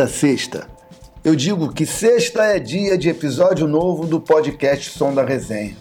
Toda sexta eu digo que sexta é dia de episódio novo do podcast Som da Resenha.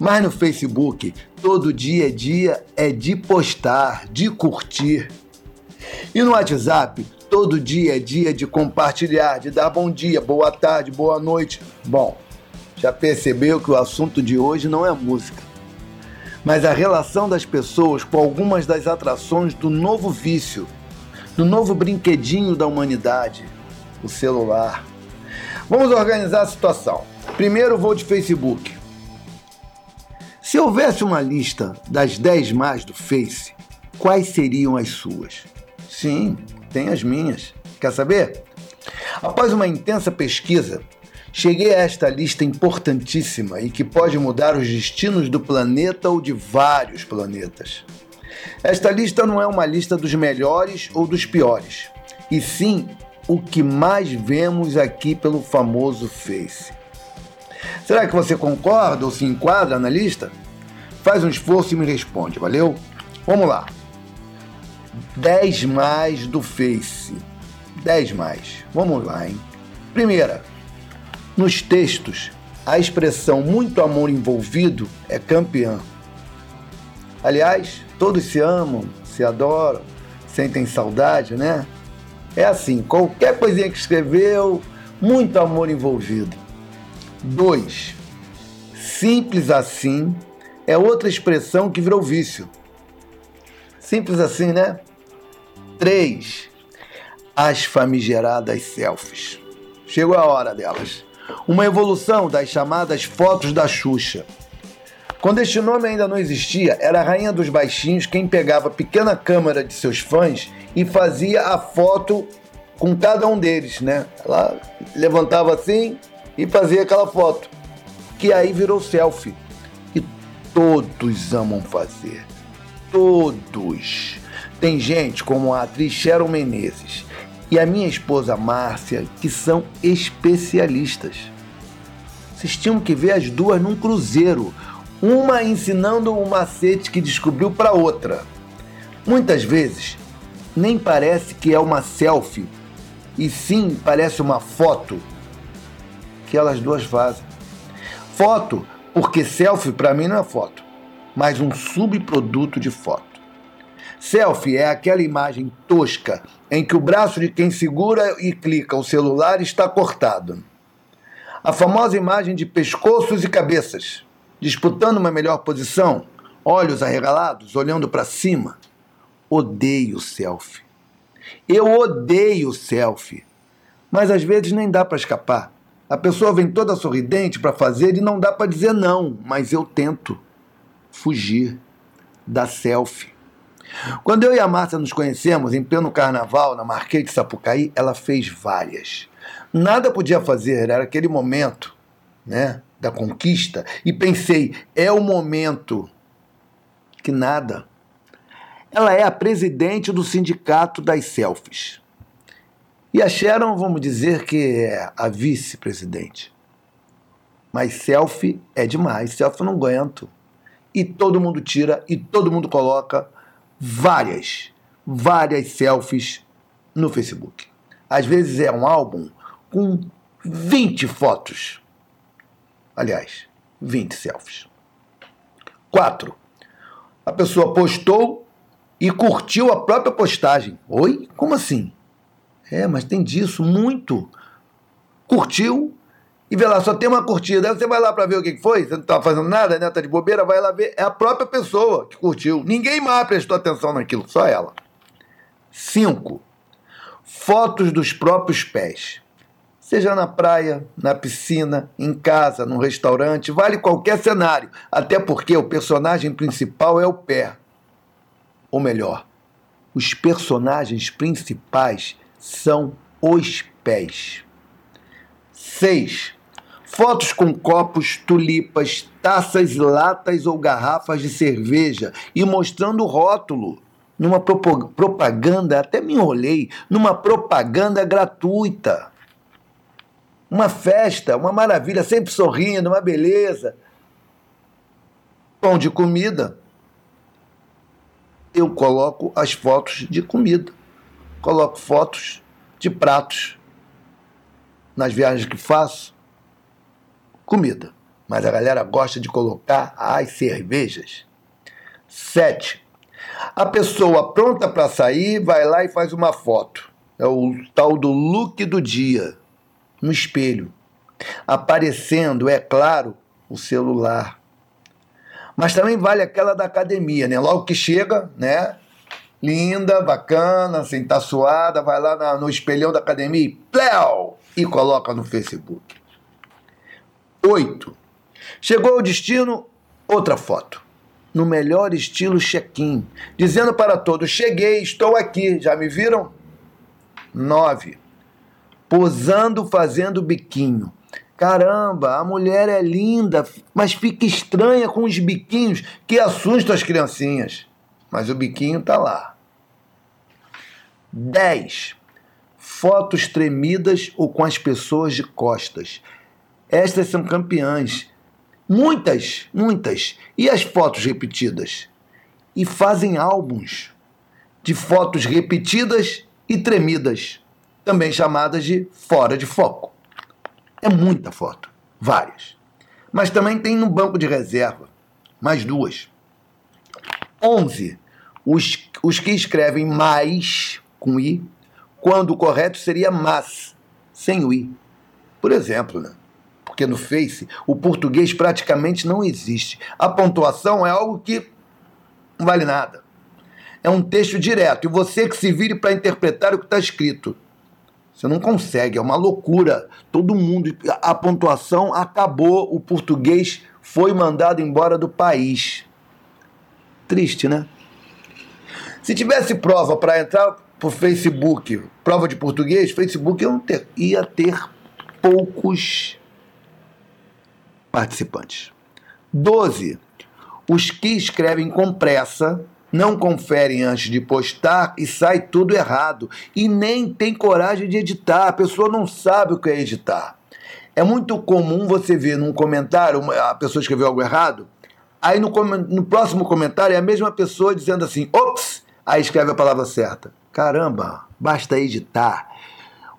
Mas no Facebook, todo dia é dia é de postar, de curtir. E no WhatsApp, todo dia é dia de compartilhar, de dar bom dia, boa tarde, boa noite. Bom, já percebeu que o assunto de hoje não é música, mas a relação das pessoas com algumas das atrações do novo vício, do novo brinquedinho da humanidade, o celular. Vamos organizar a situação. Primeiro vou de Facebook. Se houvesse uma lista das 10 mais do Face, quais seriam as suas? Sim, tem as minhas. Quer saber? Após uma intensa pesquisa, cheguei a esta lista importantíssima e que pode mudar os destinos do planeta ou de vários planetas. Esta lista não é uma lista dos melhores ou dos piores, e sim o que mais vemos aqui pelo famoso Face. Será que você concorda ou se enquadra na lista? Faz um esforço e me responde, valeu? Vamos lá. 10 mais do Face. 10 mais. Vamos lá, hein? Primeira, nos textos, a expressão muito amor envolvido é campeã. Aliás, todos se amam, se adoram, sentem saudade, né? É assim, qualquer coisinha que escreveu, muito amor envolvido. 2. Simples assim é outra expressão que virou vício. Simples assim, né? 3. As famigeradas selfies. Chegou a hora delas. Uma evolução das chamadas fotos da Xuxa. Quando este nome ainda não existia, era a rainha dos baixinhos quem pegava a pequena câmera de seus fãs e fazia a foto com cada um deles, né? Ela levantava assim e fazia aquela foto, que aí virou selfie. E todos amam fazer. Todos. Tem gente como a atriz Sharon Menezes e a minha esposa Márcia que são especialistas. Vocês tinham que ver as duas num cruzeiro, uma ensinando um macete que descobriu para outra. Muitas vezes nem parece que é uma selfie, e sim parece uma foto que elas duas fazem. Foto, porque selfie para mim não é foto, mas um subproduto de foto. Selfie é aquela imagem tosca em que o braço de quem segura e clica o celular está cortado. A famosa imagem de pescoços e cabeças, disputando uma melhor posição, olhos arregalados, olhando para cima odeio selfie. Eu odeio selfie. Mas às vezes nem dá para escapar. A pessoa vem toda sorridente para fazer e não dá para dizer não, mas eu tento fugir da selfie. Quando eu e a Márcia nos conhecemos em pleno carnaval na Marquês de Sapucaí, ela fez várias. Nada podia fazer, era aquele momento, né, da conquista, e pensei, é o momento que nada ela é a presidente do sindicato das selfies. E a Sharon, vamos dizer que é a vice-presidente. Mas selfie é demais, selfie eu não aguento. E todo mundo tira e todo mundo coloca várias, várias selfies no Facebook. Às vezes é um álbum com 20 fotos. Aliás, 20 selfies. 4. A pessoa postou e curtiu a própria postagem. Oi? Como assim? É, mas tem disso muito. Curtiu e vê lá, só tem uma curtida. Aí você vai lá para ver o que foi, você não tá fazendo nada, né? Tá de bobeira, vai lá ver. É a própria pessoa que curtiu. Ninguém mais prestou atenção naquilo, só ela. 5. Fotos dos próprios pés. Seja na praia, na piscina, em casa, num restaurante, vale qualquer cenário. Até porque o personagem principal é o pé ou melhor, os personagens principais são os pés. 6. Fotos com copos, tulipas, taças, latas ou garrafas de cerveja e mostrando o rótulo. Numa propaganda, até me enrolei, numa propaganda gratuita. Uma festa, uma maravilha, sempre sorrindo, uma beleza. Pão de comida, eu coloco as fotos de comida, coloco fotos de pratos nas viagens que faço? Comida. Mas a galera gosta de colocar as cervejas. 7. A pessoa pronta para sair vai lá e faz uma foto. É o tal do look do dia, no espelho. Aparecendo, é claro, o celular. Mas também vale aquela da academia, né? Logo que chega, né? Linda, bacana, assim, tá suada, vai lá na, no espelhão da academia e pléu, e coloca no Facebook. Oito. Chegou ao destino, outra foto. No melhor estilo check-in, dizendo para todos: cheguei, estou aqui, já me viram? Nove. Posando fazendo biquinho. Caramba, a mulher é linda, mas fica estranha com os biquinhos que assustam as criancinhas. Mas o biquinho tá lá. 10. Fotos tremidas ou com as pessoas de costas. Estas são campeãs. Muitas, muitas. E as fotos repetidas? E fazem álbuns de fotos repetidas e tremidas, também chamadas de fora de foco. É muita foto, várias. Mas também tem no banco de reserva, mais duas. 11. Os, os que escrevem mais com i, quando o correto seria mas, sem o i. Por exemplo, né? Porque no Face o português praticamente não existe. A pontuação é algo que não vale nada. É um texto direto e você que se vire para interpretar o que está escrito. Você não consegue, é uma loucura. Todo mundo. A pontuação acabou, o português foi mandado embora do país. Triste, né? Se tivesse prova para entrar por Facebook, prova de português, Facebook ia ter, ia ter poucos participantes. 12. Os que escrevem com pressa não conferem antes de postar e sai tudo errado. E nem tem coragem de editar. A pessoa não sabe o que é editar. É muito comum você ver num comentário a pessoa escreveu algo errado, aí no, no próximo comentário é a mesma pessoa dizendo assim: ops, aí escreve a palavra certa. Caramba, basta editar.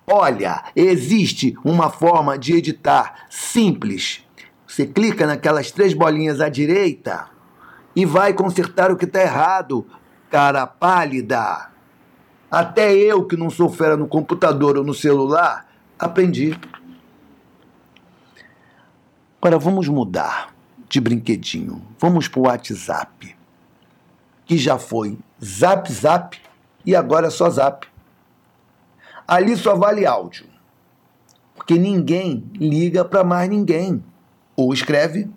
Olha, existe uma forma de editar simples. Você clica naquelas três bolinhas à direita e vai consertar o que está errado, cara pálida. Até eu, que não sou fera no computador ou no celular, aprendi. Agora vamos mudar de brinquedinho. Vamos para o WhatsApp, que já foi Zap Zap e agora é só Zap. Ali só vale áudio, porque ninguém liga para mais ninguém. Ou escreve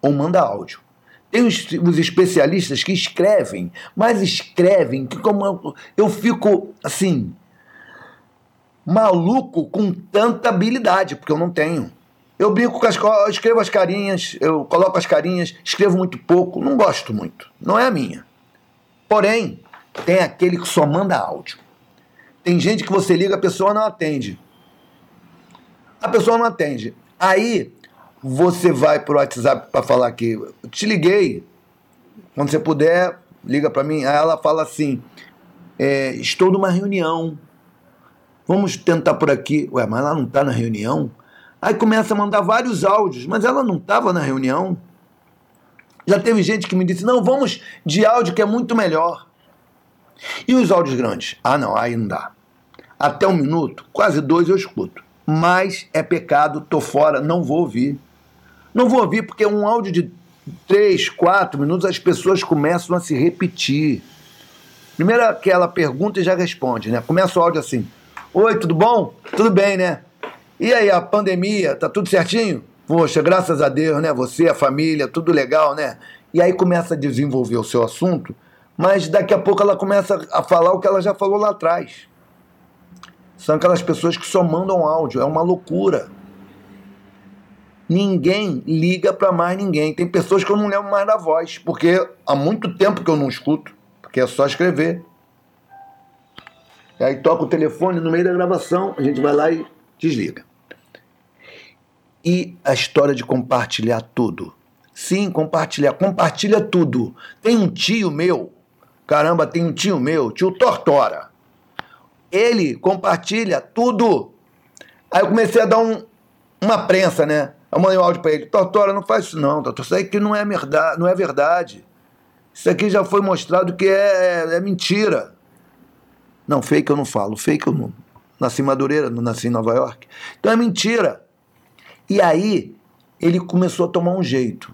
ou manda áudio. Tem os, os, especialistas que escrevem, mas escrevem que como eu, eu fico assim maluco com tanta habilidade, porque eu não tenho. Eu brinco com as eu escrevo as carinhas, eu coloco as carinhas, escrevo muito pouco, não gosto muito, não é a minha. Porém, tem aquele que só manda áudio. Tem gente que você liga, a pessoa não atende. A pessoa não atende. Aí você vai pro WhatsApp para falar que te liguei. Quando você puder, liga para mim. Aí ela fala assim: é, estou numa reunião. Vamos tentar por aqui. Ué, mas ela não está na reunião? Aí começa a mandar vários áudios, mas ela não estava na reunião. Já teve gente que me disse: não, vamos de áudio que é muito melhor. E os áudios grandes? Ah, não, aí não dá. Até um minuto, quase dois eu escuto. Mas é pecado, tô fora, não vou ouvir. Não vou ouvir porque um áudio de três, quatro minutos as pessoas começam a se repetir. Primeiro aquela pergunta e já responde, né? Começa o áudio assim: Oi, tudo bom? Tudo bem, né? E aí, a pandemia, tá tudo certinho? Poxa, graças a Deus, né? Você, a família, tudo legal, né? E aí começa a desenvolver o seu assunto, mas daqui a pouco ela começa a falar o que ela já falou lá atrás. São aquelas pessoas que só mandam áudio, é uma loucura. Ninguém liga para mais ninguém. Tem pessoas que eu não lembro mais da voz, porque há muito tempo que eu não escuto, porque é só escrever. E aí toca o telefone no meio da gravação, a gente vai lá e desliga. E a história de compartilhar tudo. Sim, compartilhar. Compartilha tudo. Tem um tio meu, caramba, tem um tio meu, tio Tortora. Ele compartilha tudo Aí eu comecei a dar um, uma prensa, né? Eu mandei um áudio pra ele. Tortora, não faz isso não, Tortora. Isso aqui não é, verdade, não é verdade. Isso aqui já foi mostrado que é, é, é mentira. Não, fake eu não falo. Fake eu não. Nasci em Madureira, não nasci em Nova York. Então é mentira. E aí ele começou a tomar um jeito.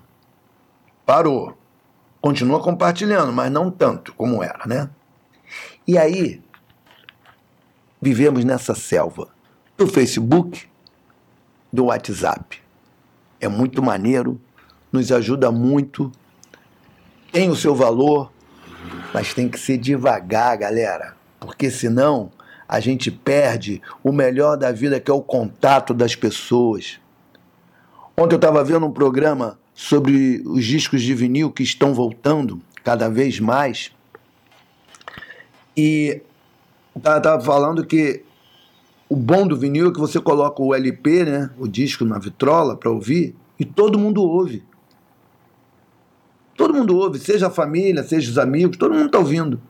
Parou. Continua compartilhando, mas não tanto como era, né? E aí vivemos nessa selva do Facebook, do WhatsApp. É muito maneiro, nos ajuda muito, tem o seu valor, mas tem que ser devagar, galera, porque senão a gente perde o melhor da vida, que é o contato das pessoas. Ontem eu estava vendo um programa sobre os discos de vinil que estão voltando cada vez mais. E estava falando que o bom do vinil é que você coloca o LP, né, o disco na vitrola para ouvir, e todo mundo ouve. Todo mundo ouve, seja a família, seja os amigos, todo mundo está ouvindo.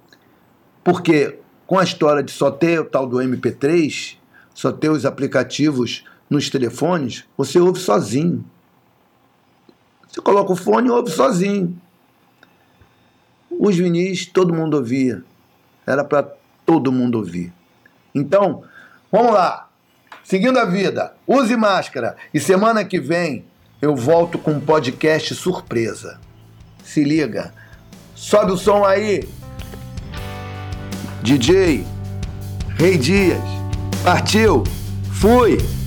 Porque com a história de só ter o tal do MP3, só ter os aplicativos nos telefones, você ouve sozinho. Você coloca o fone e ouve sozinho. Os vinis todo mundo ouvia. Era para todo mundo ouvir. Então, vamos lá. Seguindo a vida, use máscara. E semana que vem eu volto com um podcast surpresa. Se liga. Sobe o som aí. DJ Rei Dias. Partiu. Fui.